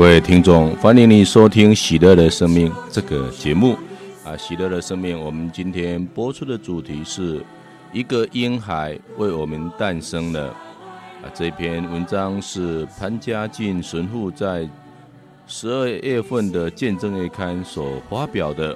各位听众，欢迎你收听《喜乐的生命》这个节目啊！喜乐的生命，我们今天播出的主题是一个婴孩为我们诞生了啊！这篇文章是潘家进神父在十二月份的《见证月刊》所发表的。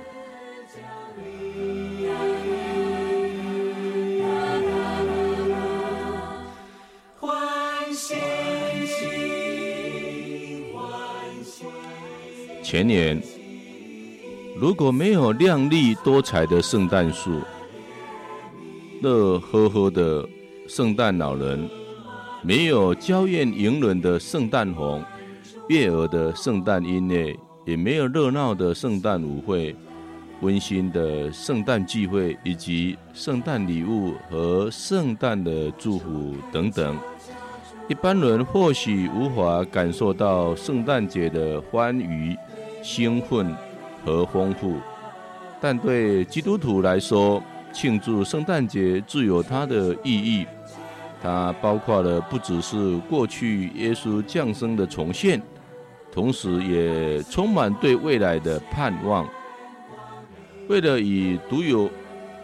前年，如果没有亮丽多彩的圣诞树、乐呵呵的圣诞老人，没有娇艳盈润的圣诞红、悦耳的圣诞音乐，也没有热闹的圣诞舞会、温馨的圣诞聚会，以及圣诞礼物和圣诞的祝福等等，一般人或许无法感受到圣诞节的欢愉。兴奋和丰富，但对基督徒来说，庆祝圣诞节自有它的意义。它包括了不只是过去耶稣降生的重现，同时也充满对未来的盼望。为了以独有、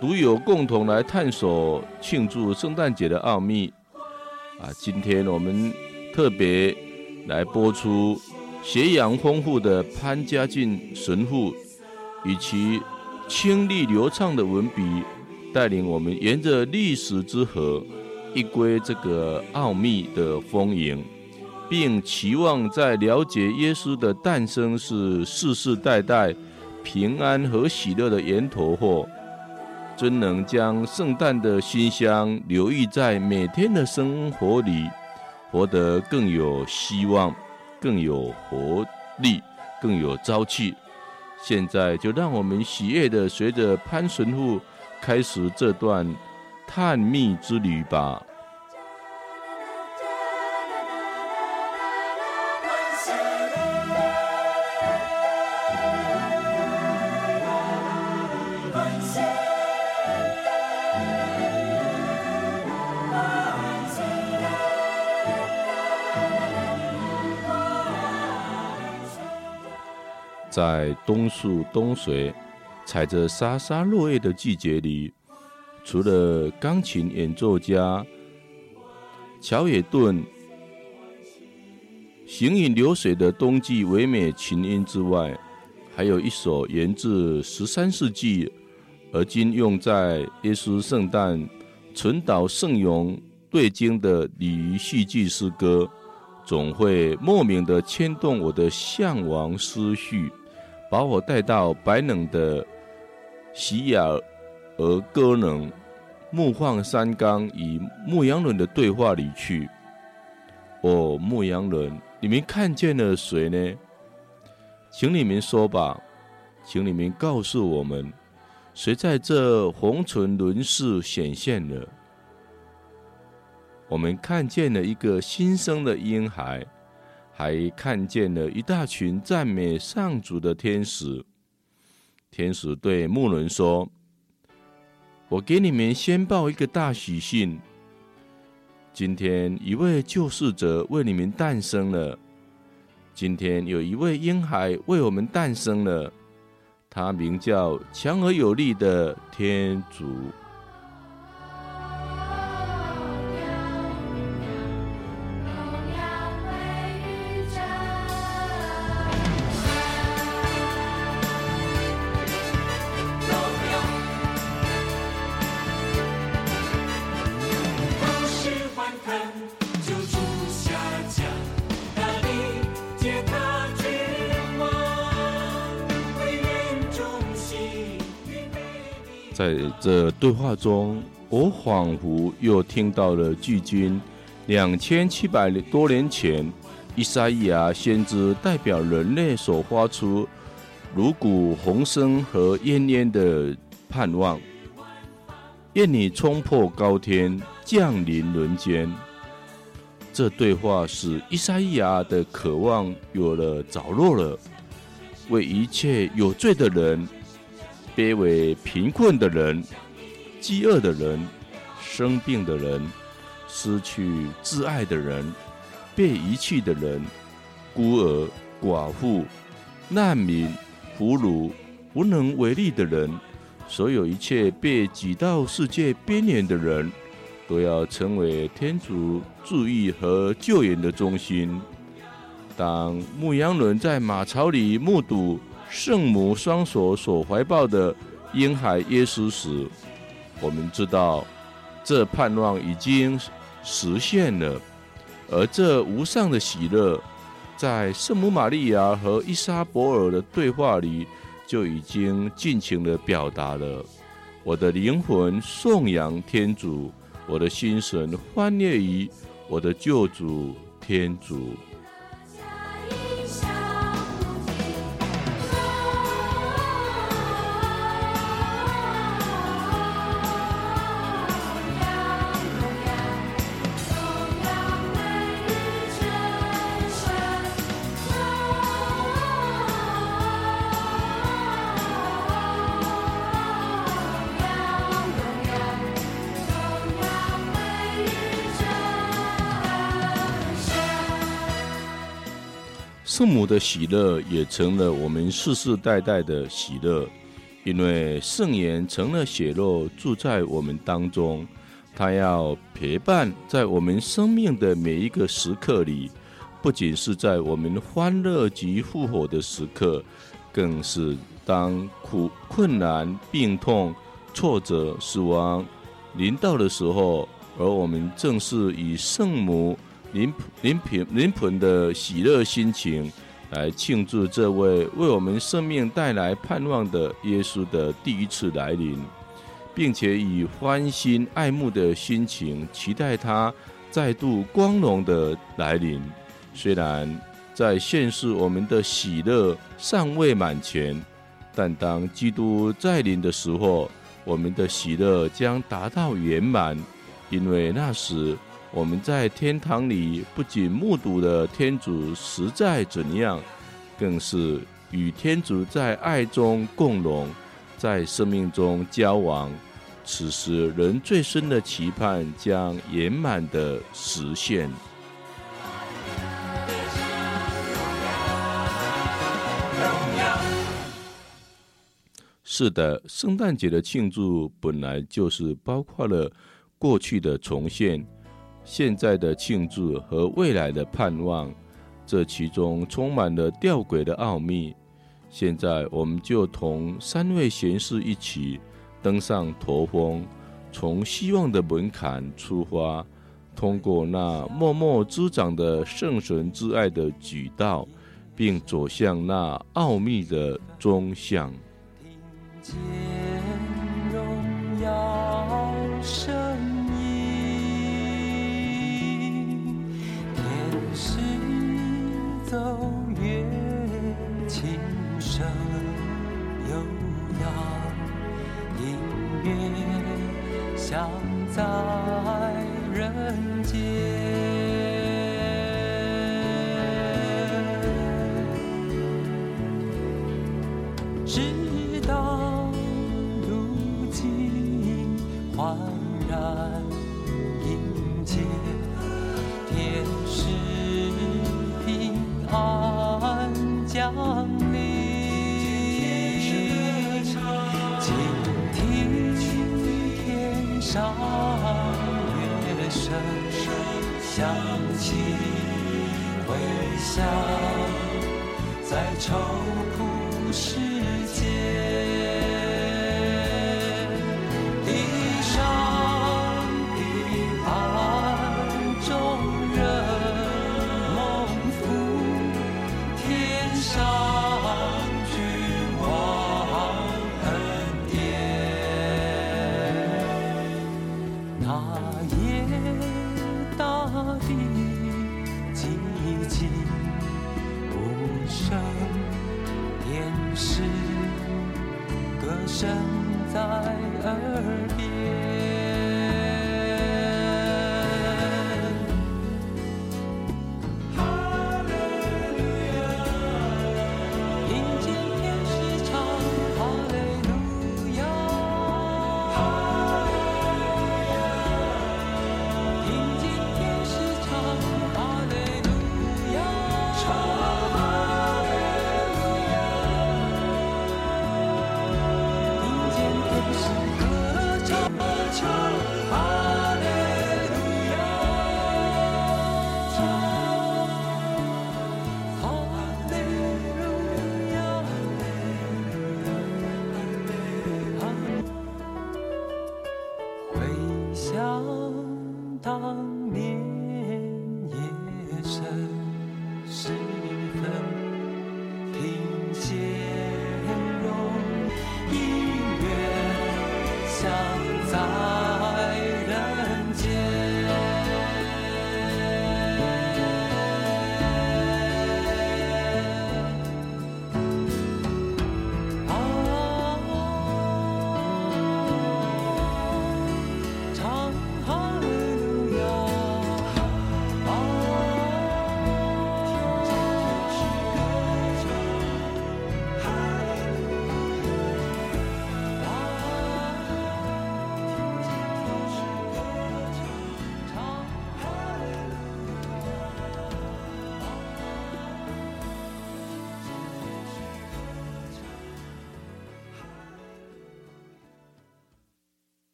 独有共同来探索庆祝圣诞节的奥秘，啊，今天我们特别来播出。学养丰富的潘家俊神父，以其清丽流畅的文笔，带领我们沿着历史之河，一窥这个奥秘的丰盈，并期望在了解耶稣的诞生是世世代代平安和喜乐的源头后，真能将圣诞的馨香留意在每天的生活里，活得更有希望。更有活力，更有朝气。现在就让我们喜悦的随着潘神父开始这段探秘之旅吧。在冬树冬水、踩着沙沙落叶的季节里，除了钢琴演奏家乔野顿行云流水的冬季唯美琴音之外，还有一首源自十三世纪，而今用在耶稣圣诞存岛圣咏对经的鲤鱼戏剧诗歌，总会莫名的牵动我的向往思绪。把我带到白冷的喜雅尔戈能牧放山冈与牧羊人的对话里去。哦，牧羊人，你们看见了谁呢？请你们说吧，请你们告诉我们，谁在这红唇轮式显现了？我们看见了一个新生的婴孩。还看见了一大群赞美上主的天使。天使对牧人说：“我给你们先报一个大喜讯，今天一位救世者为你们诞生了。今天有一位婴孩为我们诞生了，他名叫强而有力的天主。”对话中，我仿佛又听到了距今两千七百多年前，依撒意亚先知代表人类所发出炉骨红声和奄奄的盼望。愿你冲破高天，降临人间。这对话使依撒意亚的渴望有了着落了，为一切有罪的人。卑微贫困的人、饥饿的人、生病的人、失去挚爱的人、被遗弃的人、孤儿、寡妇、难民、俘虏、无能为力的人，所有一切被挤到世界边缘的人，都要成为天主注意和救援的中心。当牧羊人在马槽里目睹圣母双手所怀抱的婴孩耶稣时，我们知道这盼望已经实现了，而这无上的喜乐，在圣母玛利亚和伊莎伯尔的对话里就已经尽情地表达了。我的灵魂颂扬天主。我的心神欢悦于我的救主天主。的喜乐也成了我们世世代代的喜乐，因为圣言成了血肉住在我们当中，他要陪伴在我们生命的每一个时刻里，不仅是在我们欢乐及复活的时刻，更是当苦困难、病痛、挫折、死亡临到的时候，而我们正是以圣母。临临贫临贫的喜乐心情，来庆祝这位为我们生命带来盼望的耶稣的第一次来临，并且以欢欣爱慕的心情期待他再度光荣的来临。虽然在现世我们的喜乐尚未满全，但当基督再临的时候，我们的喜乐将达到圆满，因为那时。我们在天堂里不仅目睹了天主实在怎样，更是与天主在爱中共荣，在生命中交往。此时人最深的期盼将圆满的实现。是的，圣诞节的庆祝本来就是包括了过去的重现。现在的庆祝和未来的盼望，这其中充满了吊诡的奥秘。现在，我们就同三位贤士一起登上驼峰，从希望的门槛出发，通过那默默滋长的圣神之爱的渠道，并走向那奥秘的终向。奏乐琴声是走月，琴声悠扬，音乐响在人间。下在愁苦世界。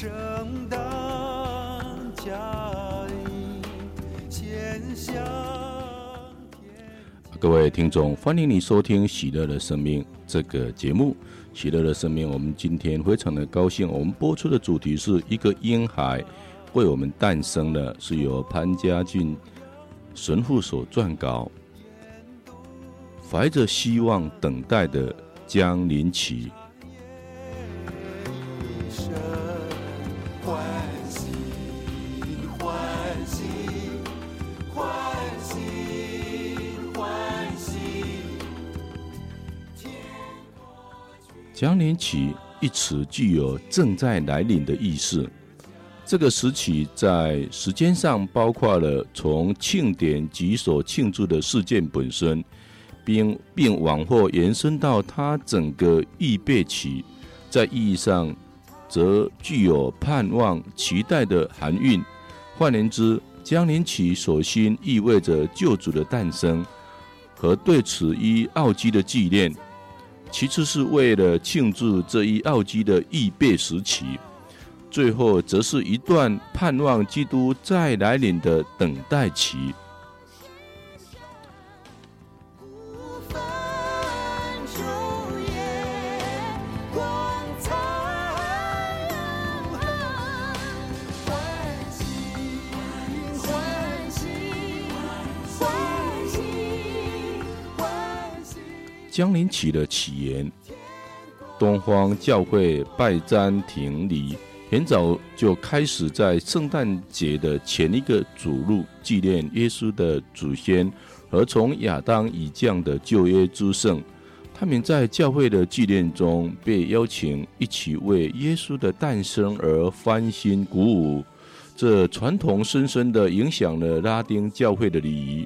圣诞假各位听众，欢迎你收听《喜乐的生命》这个节目。《喜乐的生命》，我们今天非常的高兴，我们播出的主题是一个婴孩为我们诞生了，是由潘家俊神父所撰稿，怀着希望等待的江林奇。将临期一词具有正在来临的意思。这个时期在时间上包括了从庆典及所庆祝的事件本身，并并往后延伸到它整个预备期。在意义上，则具有盼望、期待的含蕴。换言之，将临期首先意味着救主的诞生和对此一奥迹的纪念。其次是为了庆祝这一奥迹的预备时期，最后则是一段盼望基督再来临的等待期。将临期的起源，东方教会拜占庭礼很早就开始在圣诞节的前一个主日纪念耶稣的祖先和从亚当以降的旧约诸圣。他们在教会的纪念中被邀请一起为耶稣的诞生而欢欣鼓舞。这传统深深的影响了拉丁教会的礼仪。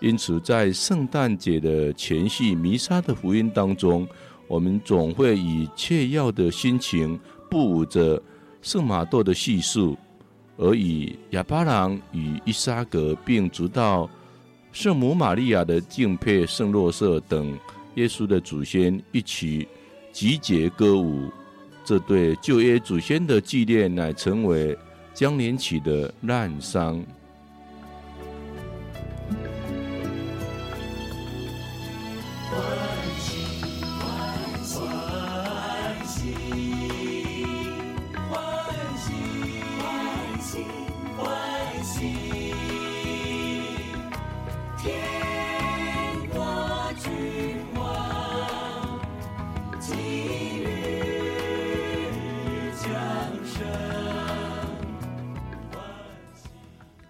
因此，在圣诞节的前夕，弥撒的福音当中，我们总会以切要的心情，步舞着圣玛窦的叙述，而以亚巴郎与伊莎格，并直到圣母玛利亚的敬佩、圣若瑟等耶稣的祖先一起集结歌舞。这对旧约祖先的纪念，乃成为将临期的滥觞。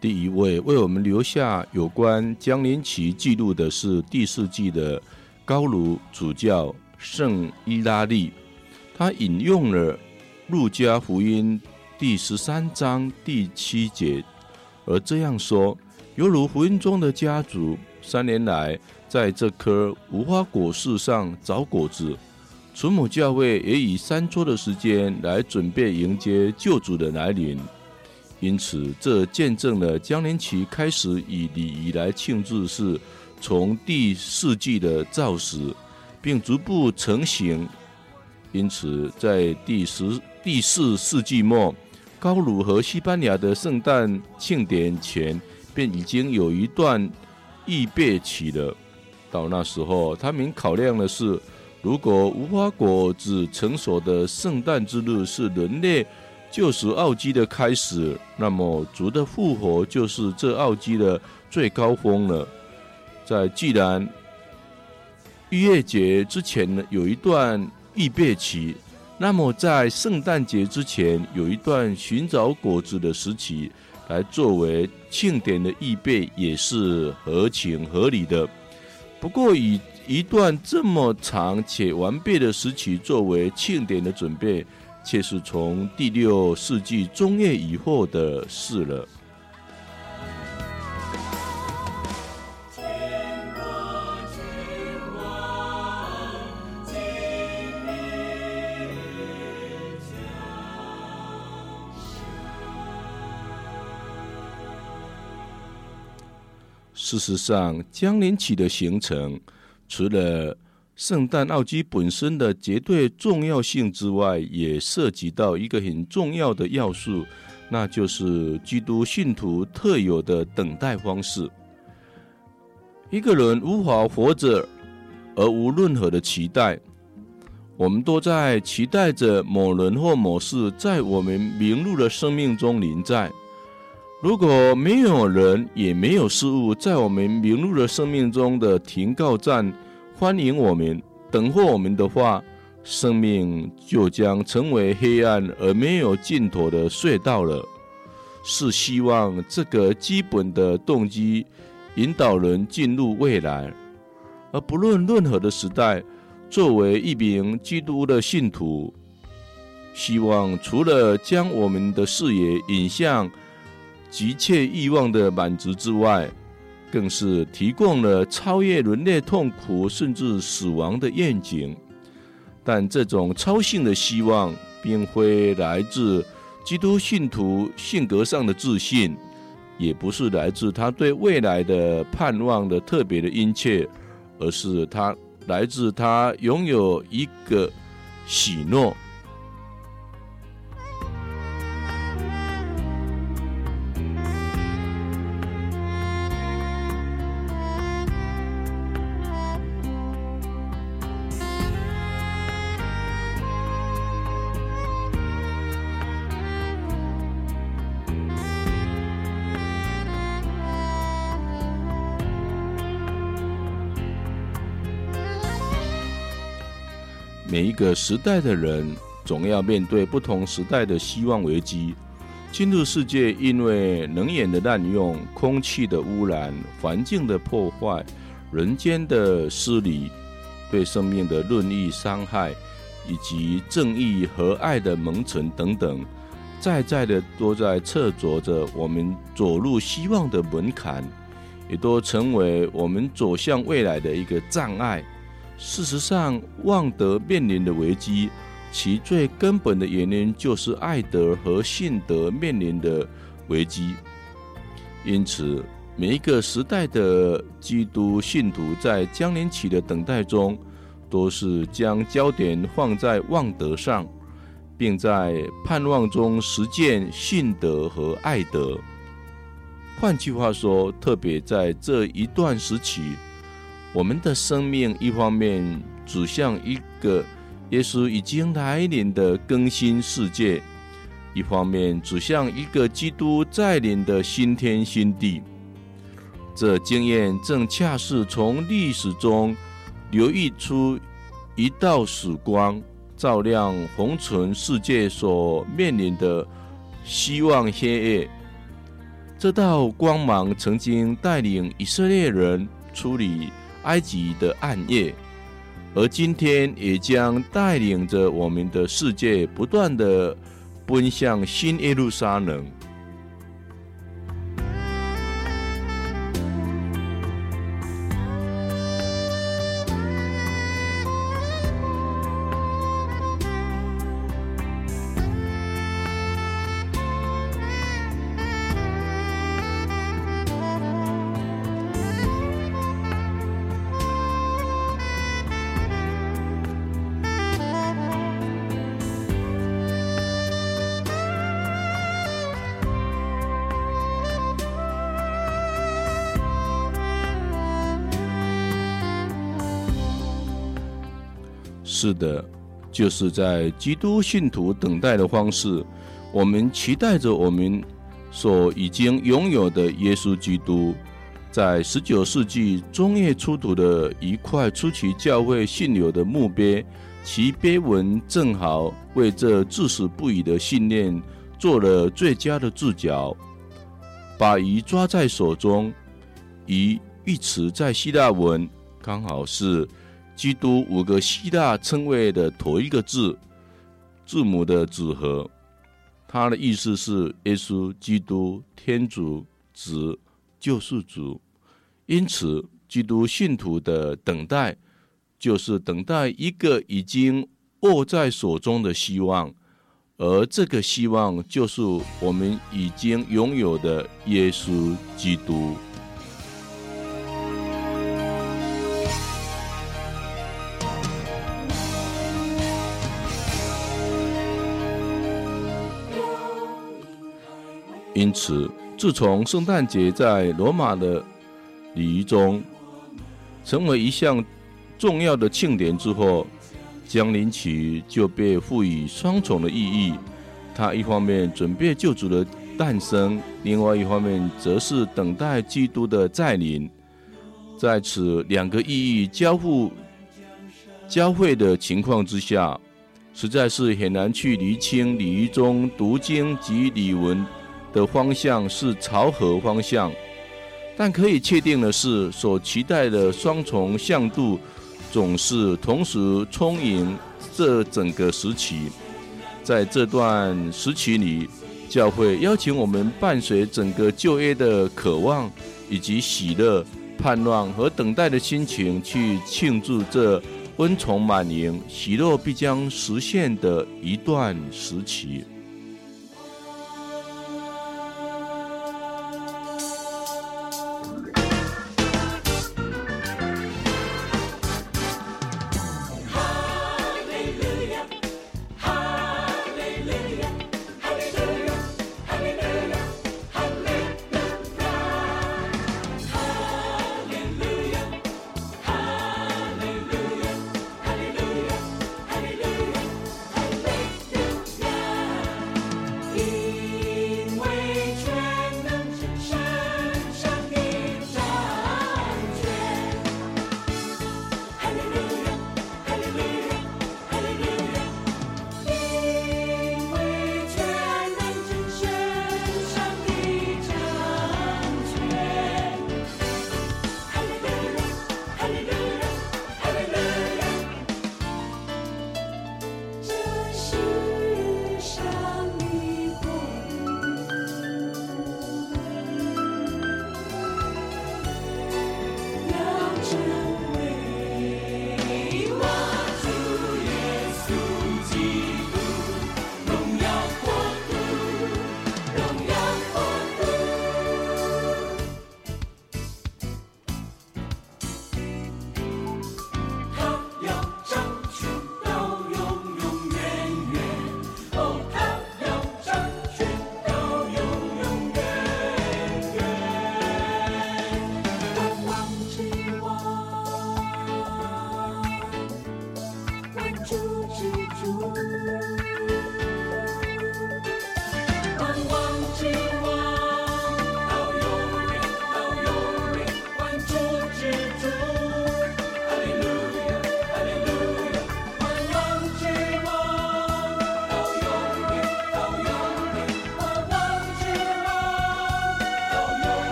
第一位为我们留下有关将临期记录的是第四纪的高卢主教圣伊拉利，他引用了路加福音第十三章第七节，而这样说：犹如福音中的家族，三年来在这棵无花果树上找果子，慈母教会也以三周的时间来准备迎接救主的来临。因此，这见证了将临期开始以礼仪来庆祝是从第四季的造始，并逐步成型。因此，在第十、第四世纪末，高卢和西班牙的圣诞庆典前，便已经有一段预备期了。到那时候，他们考量的是，如果无花果子成熟的圣诞之日是人类就是奥基的开始，那么主的复活就是这奥基的最高峰了。在既然逾越节之前呢，有一段预备期，那么在圣诞节之前有一段寻找果子的时期，来作为庆典的预备，也是合情合理的。不过，以一段这么长且完备的时期作为庆典的准备，却是从第六世纪中叶以后的事了。事实上，江陵起的形成，除了圣诞奥迹本身的绝对重要性之外，也涉及到一个很重要的要素，那就是基督信徒特有的等待方式。一个人无法活着而无任何的期待，我们都在期待着某人或某事在我们迷路的生命中临在。如果没有人，也没有事物在我们迷路的生命中的停靠站欢迎我们、等候我们的话，生命就将成为黑暗而没有尽头的隧道了。是希望这个基本的动机引导人进入未来，而不论任何的时代，作为一名基督的信徒，希望除了将我们的视野引向。急切欲望的满足之外，更是提供了超越人类痛苦甚至死亡的愿景。但这种超性的希望，并非来自基督信徒性格上的自信，也不是来自他对未来的盼望的特别的殷切，而是他来自他拥有一个喜诺。个时代的人总要面对不同时代的希望危机。进入世界因为能源的滥用、空气的污染、环境的破坏、人间的失礼、对生命的任意伤害，以及正义和爱的蒙尘等等，在在的都在掣肘着我们走入希望的门槛，也都成为我们走向未来的一个障碍。事实上，望德面临的危机，其最根本的原因就是爱德和信德面临的危机。因此，每一个时代的基督信徒在将临期的等待中，都是将焦点放在望德上，并在盼望中实践信德和爱德。换句话说，特别在这一段时期。我们的生命一方面指向一个耶稣已经来临的更新世界，一方面指向一个基督再临的新天新地。这经验正恰是从历史中流溢出一道曙光，照亮红尘世界所面临的希望黑夜。这道光芒曾经带领以色列人处理埃及的暗夜，而今天也将带领着我们的世界不断的奔向新耶路撒冷。是的，就是在基督信徒等待的方式，我们期待着我们所已经拥有的耶稣基督。在十九世纪中叶出土的一块初期教会信友的墓碑，其碑文正好为这至死不渝的信念做了最佳的注脚。把鱼抓在手中，鱼一词在希腊文刚好是基督五个希腊称谓的头一个字字母的组合，它的意思是耶稣基督天主子。救世主，因此，基督信徒的等待，就是等待一个已经握在手中的希望，而这个希望就是我们已经拥有的耶稣基督。因此。自从圣诞节在罗马的礼仪中成为一项重要的庆典之后，降临期就被赋予双重的意义。它一方面准备救主的诞生，另外一方面则是等待基督的再临。在此两个意义交互交汇的情况之下，实在是很难去厘清礼仪中读经及礼文的方向是朝何方向？但可以确定的是，所期待的双重向度总是同时充盈这整个时期。在这段时期里，教会邀请我们伴随整个旧约的渴望以及喜乐、盼望和等待的心情，去庆祝这温宠满盈、喜乐必将实现的一段时期。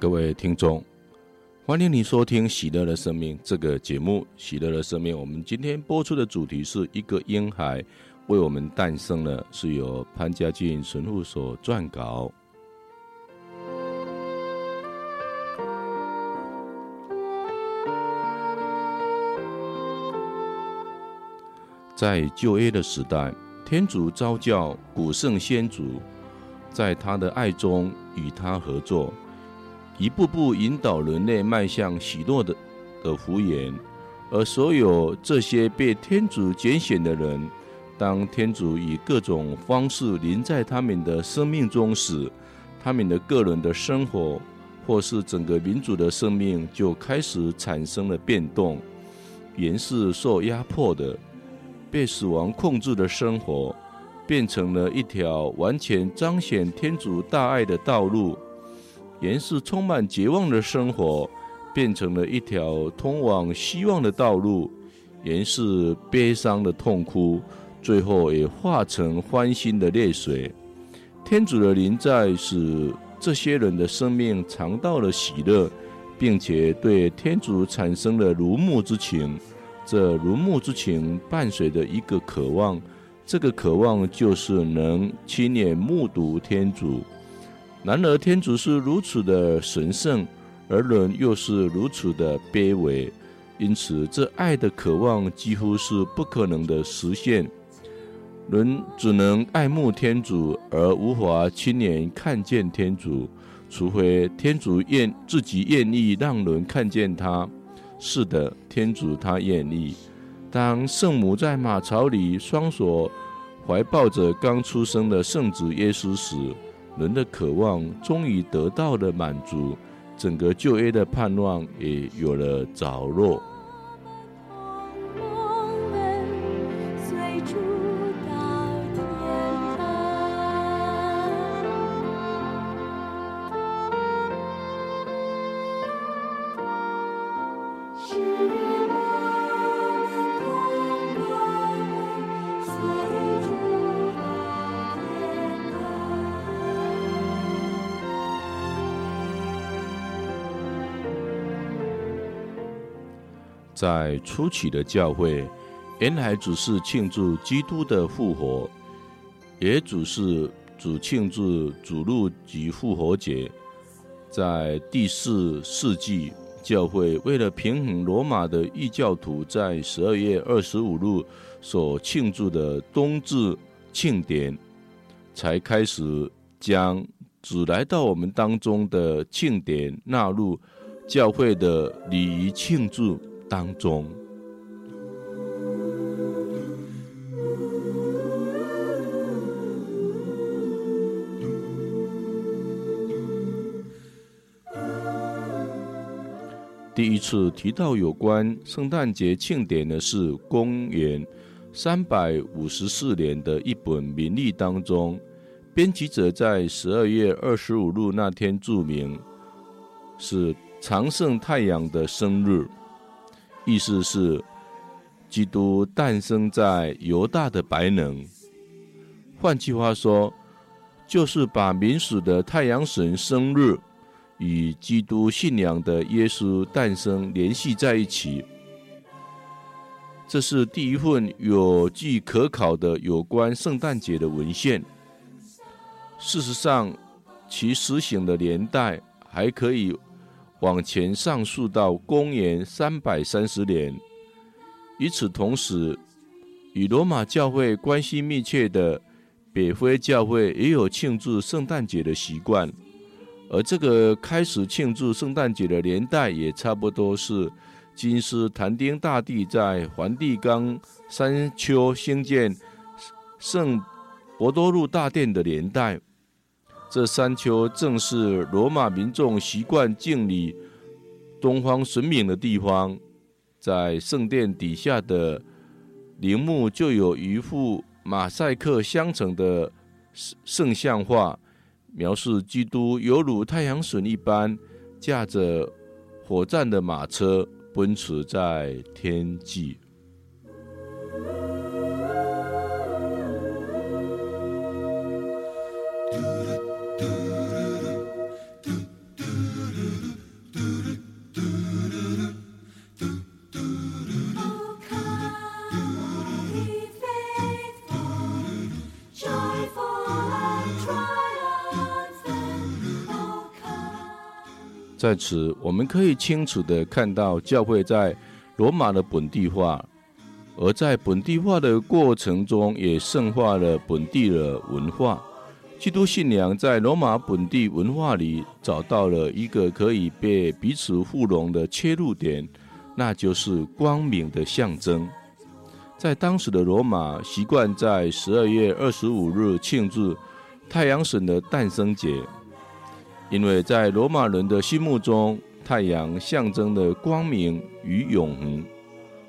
各位听众，欢迎你收听《喜乐的生命》这个节目。《喜乐的生命》，我们今天播出的主题是一个婴孩为我们诞生了，是由潘家俊神父所撰稿。在旧约的时代，天主召叫古圣先祖，在他的爱中与他合作，一步步引导人类迈向喜乐的的福源。而所有这些被天主拣选的人，当天主以各种方式临在他们的生命中时，他们的个人的生活，或是整个民族的生命，就开始产生了变动。原是受压迫的。被死亡控制的生活，变成了一条完全彰显天主大爱的道路；原是充满绝望的生活，变成了一条通往希望的道路；原是悲伤的痛哭，最后也化成欢欣的泪水。天主的临在使这些人的生命尝到了喜乐，并且对天主产生了如沐之情。这如沐之情伴随着一个渴望，这个渴望就是能亲眼目睹天主。然而，天主是如此的神圣，而人又是如此的卑微，因此，这爱的渴望几乎是不可能的实现。人只能爱慕天主，而无法亲眼看见天主，除非天主愿自己愿意让人看见他。是的，天主他愿意。当圣母在马槽里双手怀抱着刚出生的圣子耶稣时，人的渴望终于得到了满足，整个旧约的盼望也有了着落。在初期的教会，原来只是庆祝基督的复活，也只是只庆祝主路及复活节。在第四世纪，教会为了平衡罗马的异教徒在十二月二十五日所庆祝的冬至庆典，才开始将只来到我们当中的庆典纳入教会的礼仪庆祝当中，第一次提到有关圣诞节庆典的是公元三百五十四年的一本名历当中，编辑者在十二月二十五日那天注明是常圣太阳的生日。意思是，基督诞生在犹大的白能。换句话说，就是把民俗的太阳神生日与基督信仰的耶稣诞生联系在一起。这是第一份有据可考的有关圣诞节的文献。事实上，其实行的年代还可以。往前上溯到公元三百三十年。与此同时，与罗马教会关系密切的北非教会也有庆祝圣诞节的习惯，而这个开始庆祝圣诞节的年代也差不多是君士坦丁大帝在梵蒂冈山丘兴建圣伯多禄大殿的年代。这山丘正是罗马民众习惯敬礼东方神明的地方，在圣殿底下的陵墓就有一幅马赛克镶成的圣像画，描述基督犹如太阳神一般，驾着火战的马车奔驰在天际。在此，我们可以清楚地看到教会在罗马的本地化，而在本地化的过程中，也圣化了本地的文化。基督信仰在罗马本地文化里找到了一个可以被彼此互融的切入点，那就是光明的象征。在当时的罗马，习惯在十二月二十五日庆祝太阳神的诞生节。因为在罗马人的心目中，太阳象征的光明与永恒，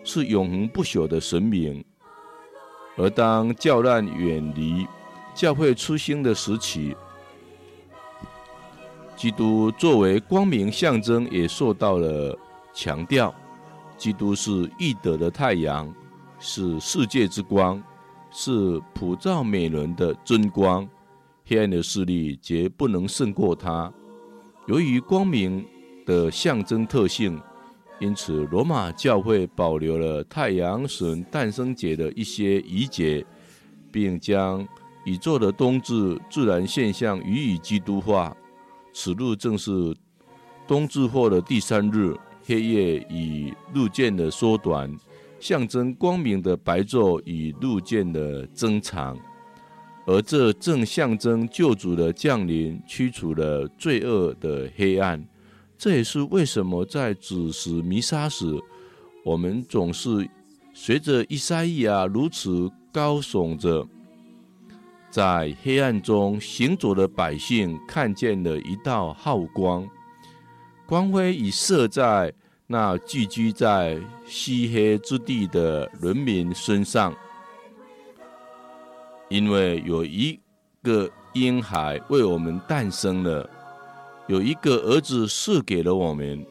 是永恒不朽的神明。而当教难远离教会初兴的时期，基督作为光明象征也受到了强调。基督是义德的太阳，是世界之光，是普照美人的真光。黑暗的势力绝不能胜过它。由于光明的象征特性，因此罗马教会保留了太阳神诞生节的一些仪节，并将宇宙的冬至自然现象予以基督化。此日正是冬至后的第三日，黑夜与日渐的缩短，象征光明的白昼与日渐的增长。而这正象征救主的降临，驱除了罪恶的黑暗。这也是为什么在子时弥撒时，我们总是随着以赛亚如此高耸着，在黑暗中行走的百姓看见了一道浩光，光辉已射在那寄居在漆黑之地的人民身上。因为有一个婴孩为我们诞生了，有一个儿子赐给了我们，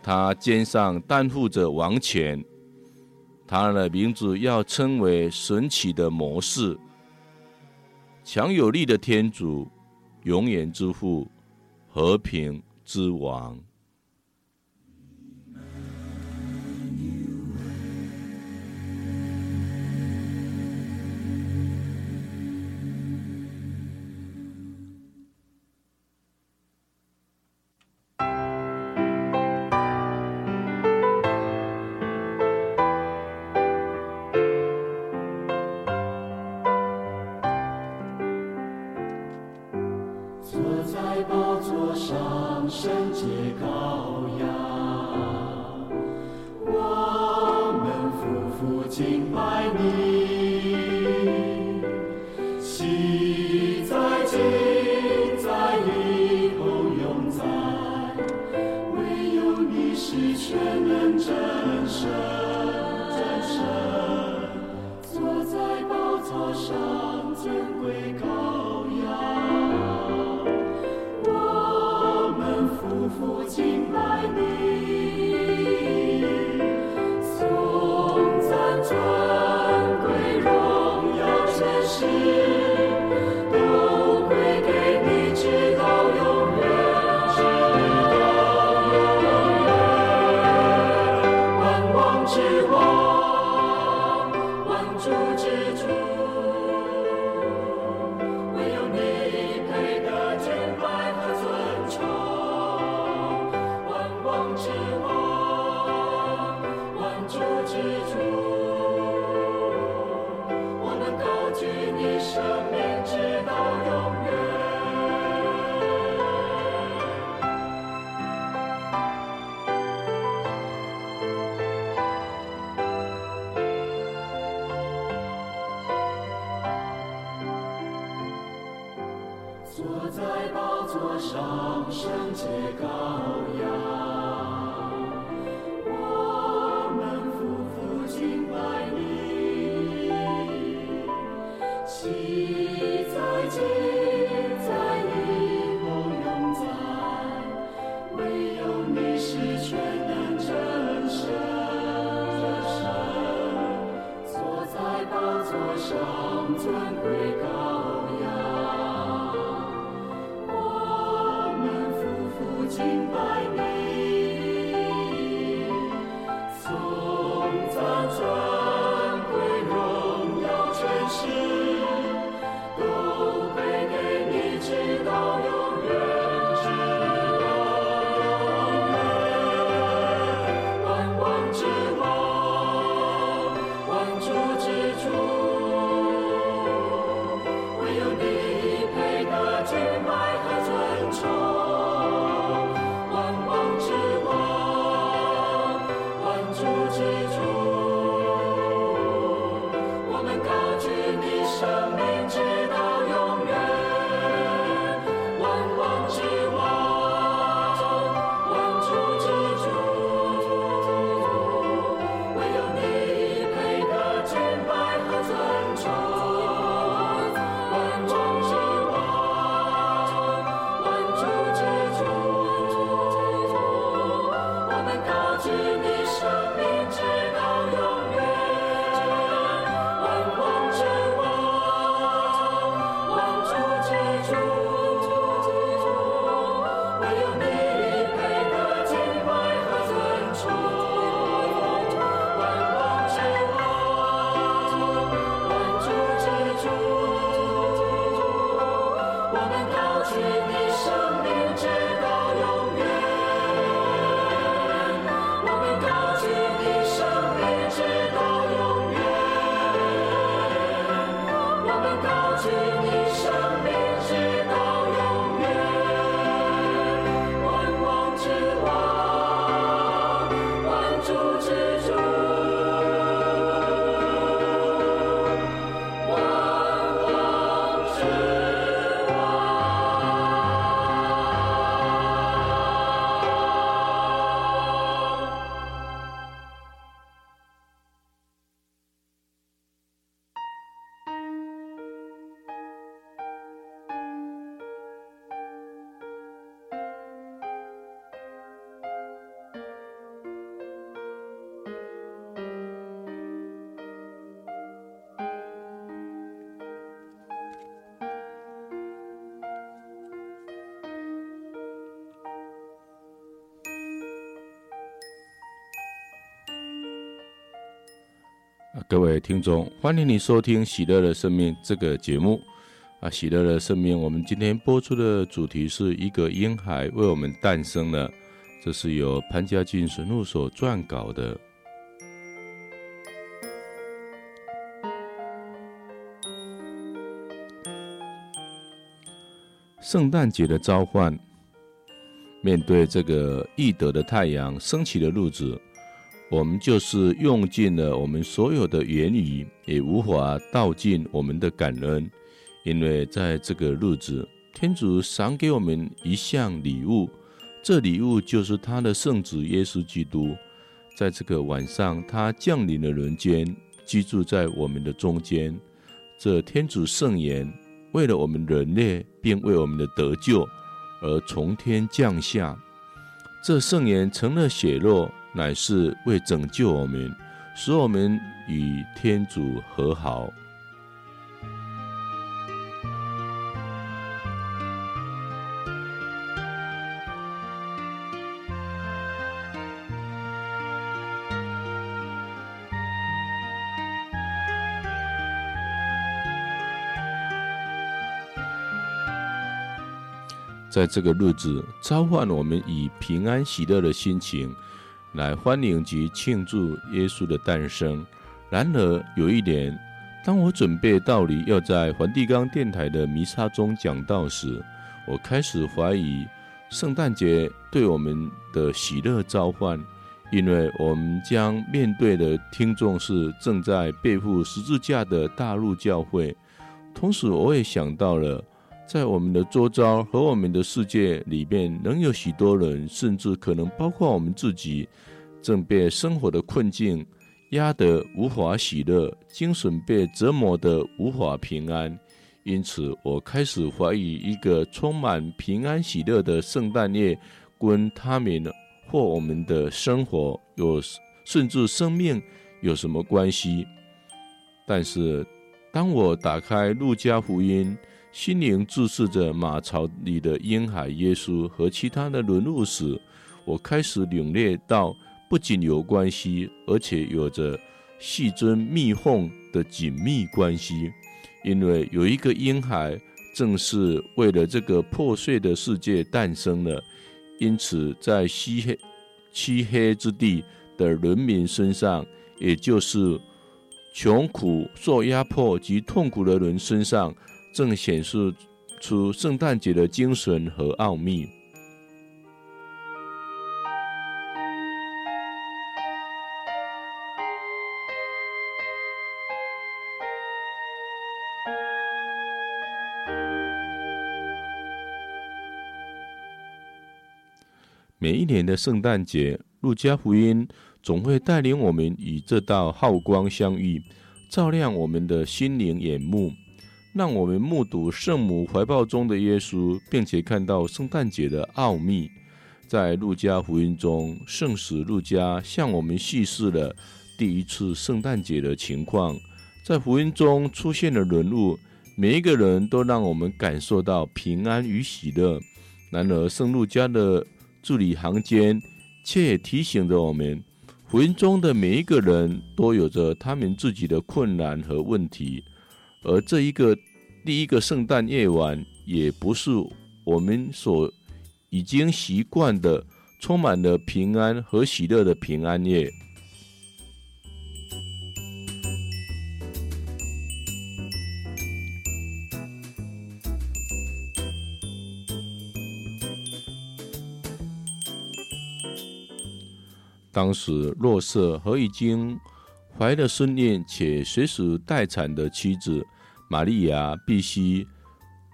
他肩上担负着王权，他的名字要称为神奇的模式，强有力的天主，永远之父，和平之王。上圣洁羔羊。各位听众，欢迎你收听《喜乐的生命》这个节目。啊，《喜乐的生命》，我们今天播出的主题是一个婴孩为我们诞生了，这是由潘家俊神父所撰稿的。圣诞节的召唤，面对这个易德的太阳升起的日子。我们就是用尽了我们所有的言语，也无法道尽我们的感恩，因为在这个日子，天主赏给我们一项礼物，这礼物就是他的圣子耶稣基督。在这个晚上，他降临了人间，居住在我们的中间。这天主圣言为了我们人类，并为我们的得救而从天降下，这圣言成了血肉。乃是为拯救我们，使我们与天主和好。在这个日子，召唤我们以平安喜乐的心情。来欢迎及庆祝耶稣的诞生。然而，有一点，当我准备道理要在梵蒂冈电台的弥撒中讲道时，我开始怀疑圣诞节对我们的喜乐召唤，因为我们将面对的听众是正在背负十字架的大陆教会。同时，我也想到了。在我们的周遭和我们的世界里面，仍有许多人，甚至可能包括我们自己，正被生活的困境压得无法喜乐，精神被折磨得无法平安。因此，我开始怀疑一个充满平安喜乐的圣诞夜，跟他们或我们的生活有，甚至生命有什么关系？但是，当我打开路加福音，心灵注视着马槽里的婴孩耶稣和其他的人物时，我开始领略到，不仅有关系，而且有着细针密缝的紧密关系。因为有一个婴孩，正是为了这个破碎的世界诞生了。因此，在漆黑漆黑之地的人民身上，也就是穷苦、受压迫及痛苦的人身上。正显示出圣诞节的精神和奥秘。每一年的圣诞节路加福音总会带领我们与这道浩光相遇照亮我们的心灵眼目。让我们目睹圣母怀抱中的耶稣，并且看到圣诞节的奥秘。在路加福音中，圣史路加向我们叙事了第一次圣诞节的情况。在福音中出现的人物，每一个人都让我们感受到平安与喜乐。然而，圣路加的字里行间却提醒着我们，福音中的每一个人都有着他们自己的困难和问题，而这一个第一个圣诞夜晚，也不是我们所已经习惯的充满了平安和喜乐的平安夜。当时，若瑟和已经怀了身孕且随时待产的妻子玛利亚，必须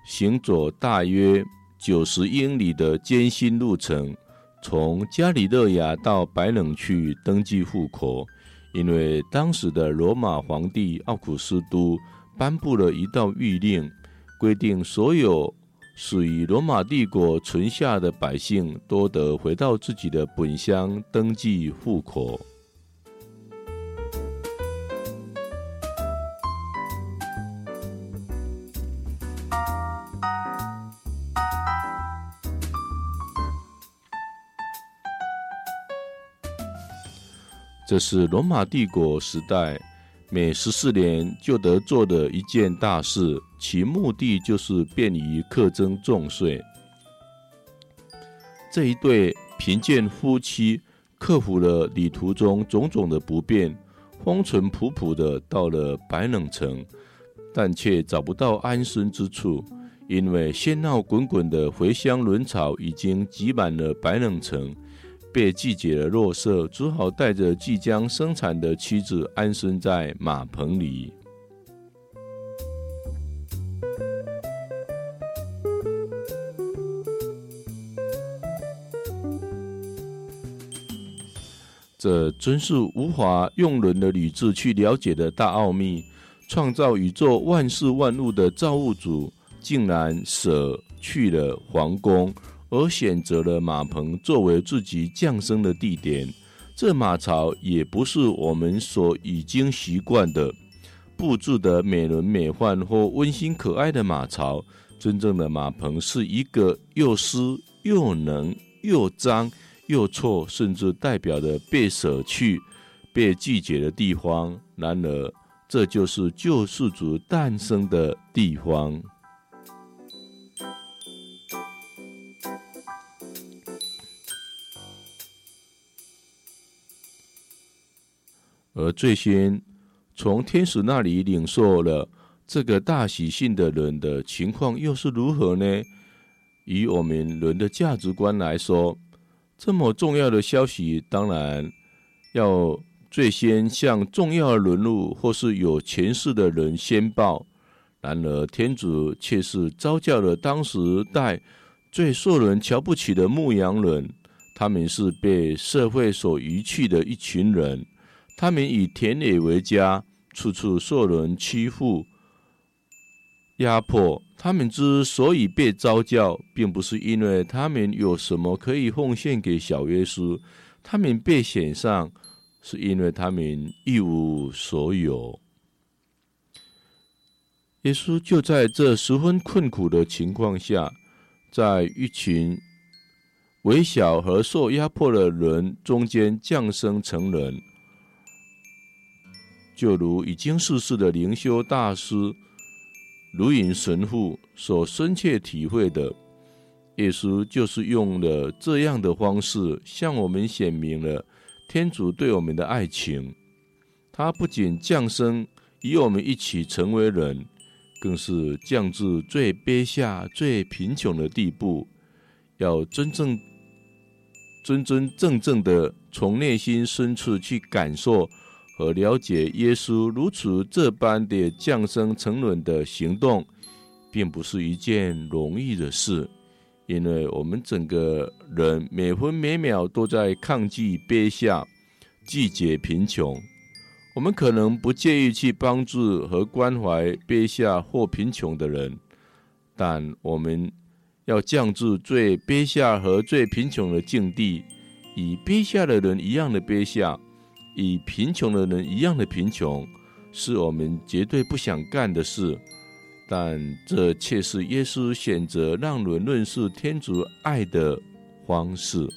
行走大约九十英里的艰辛路程，从加里勒亚到白冷去登记户口，因为当时的罗马皇帝奥古斯都颁布了一道谕令，规定所有。属于罗马帝国存下的百姓，都得回到自己的本乡登记户口。这是罗马帝国时代。每十四年就得做的一件大事，其目的就是便于课征重税。这一对贫贱夫妻克服了旅途中种种的不便，风尘仆仆的到了白冷城，但却找不到安身之处，因为喧闹滚滚的回乡轮草已经挤满了白冷城。被拒绝的若瑟只好带着即将生产的妻子安身在马棚里。这真是无法用人的理智去了解的大奥秘。创造宇宙万事万物的造物主，竟然舍去了皇宫。而选择了马棚作为自己降生的地点，这马槽也不是我们所已经习惯的布置的美轮美奂或温馨可爱的马槽。真正的马棚是一个又湿又冷又脏又臭，甚至代表着被舍去、被拒绝的地方。然而，这就是救世主诞生的地方。而最先从天使那里领受了这个大喜讯的人的情况又是如何呢？以我们人的价值观来说，这么重要的消息，当然要最先向重要的人物或是有权势的人先报。然而，天主却是召叫了当时代最受人瞧不起的牧羊人，他们是被社会所遗弃的一群人。他们以田野为家，处处受人欺负、压迫。他们之所以被召叫，并不是因为他们有什么可以奉献给小耶稣，他们被选上，是因为他们一无所有。耶稣就在这十分困苦的情况下，在一群微小和受压迫的人中间降生成人。就如已经逝世的灵修大师卢云神父所深切体会的，耶稣就是用了这样的方式向我们显明了天主对我们的爱情。他不仅降生与我们一起成为人，更是降至最卑下、最贫穷的地步，要真正、真真正正的从内心深处去感受。和了解耶稣如此这般的降生成人的行动，并不是一件容易的事，因为我们整个人每分每秒都在抗拒卑下、拒绝贫穷。我们可能不介意去帮助和关怀卑下或贫穷的人，但我们要降至最卑下和最贫穷的境地，以卑下的人一样的卑下，与贫穷的人一样的贫穷，是我们绝对不想干的事。但这却是耶稣选择让人认识天主爱的方式。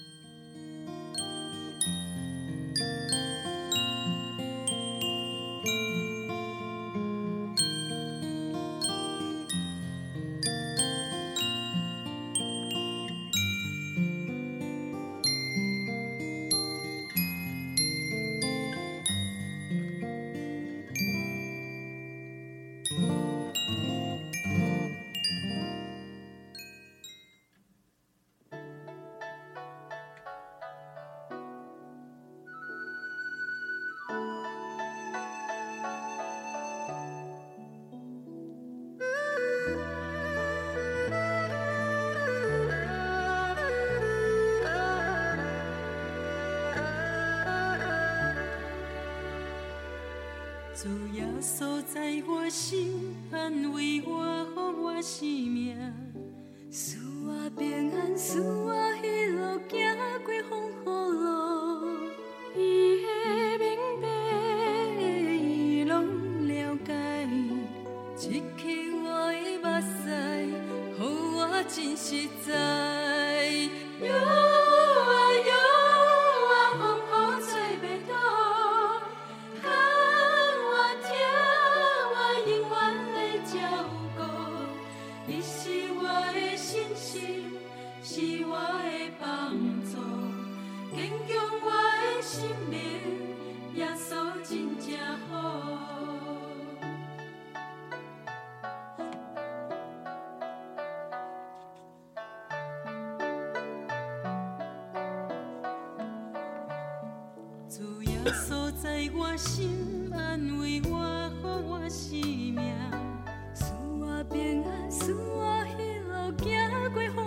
主耶稣在我心，安慰我，予我生命，赐我平安，赐我喜乐，行过风雨路。伊的明白，伊拢了解，刺激我的目屎，予我真实在。锁在我心，安慰我，给我生命，赐我平安，赐我喜乐，行过风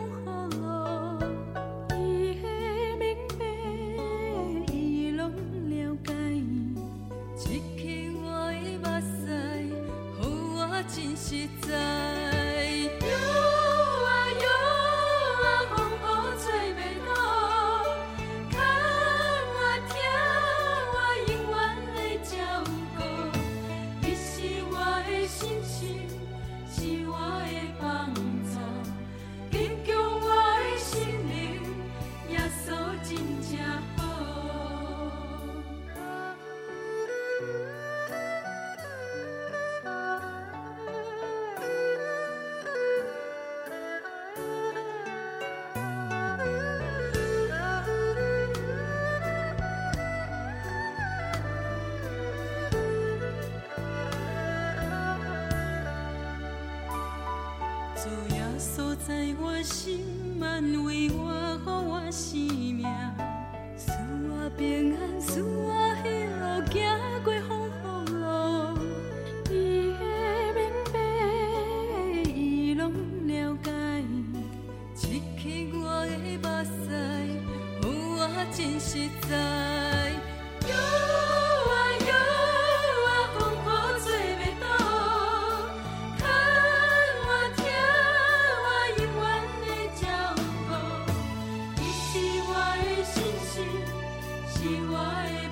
why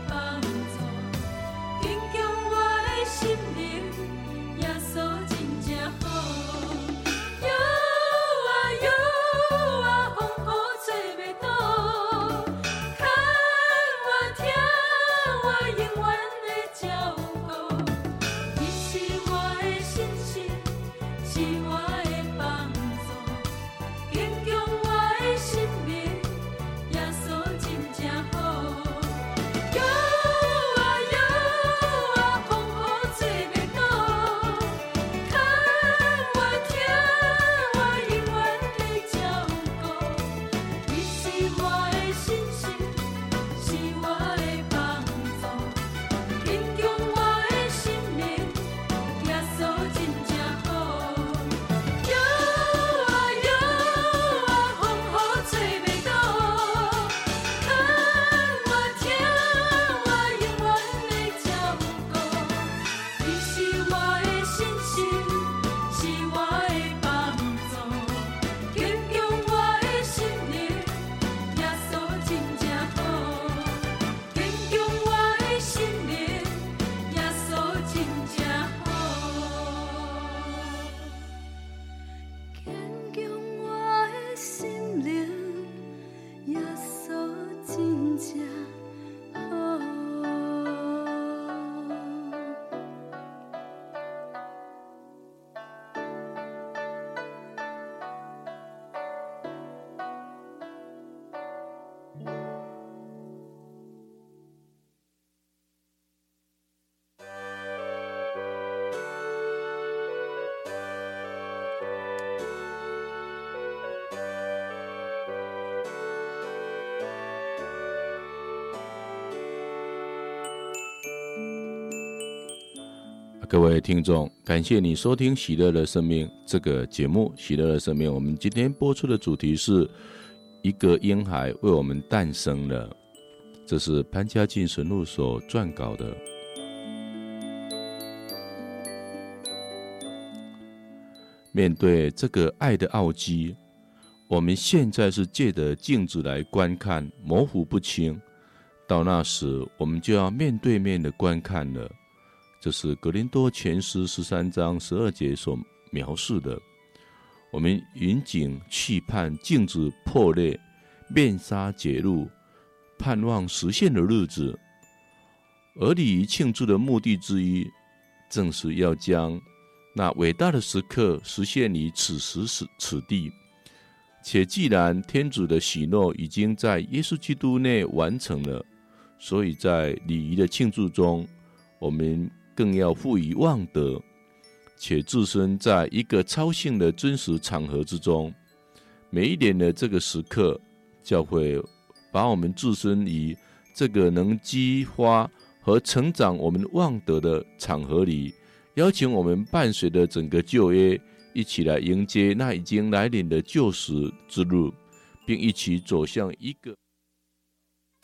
各位听众，感谢你收听《喜乐的生命》这个节目。《喜乐的生命》，我们今天播出的主题是一个婴孩为我们诞生了。这是潘家进神父所撰稿的。面对这个爱的奥迹，我们现在是借着镜子来观看，模糊不清。到那时，我们就要面对面的观看了。这是格林多前书十三章十二节所描述的。我们引颈期盼镜子破裂、面纱揭露，盼望实现的日子。而礼仪庆祝的目的之一，正是要将那伟大的时刻实现于此时此此地。且既然天主的喜诺已经在耶稣基督内完成了，所以在礼仪的庆祝中，我们。更要赋予望德，且置身在一个超性的真实场合之中。每一年的这个时刻，教会把我们置身于这个能激发和成长我们望德的场合里，邀请我们伴随着整个旧约，一起来迎接那已经来临的救赎之路，并一起走向一个。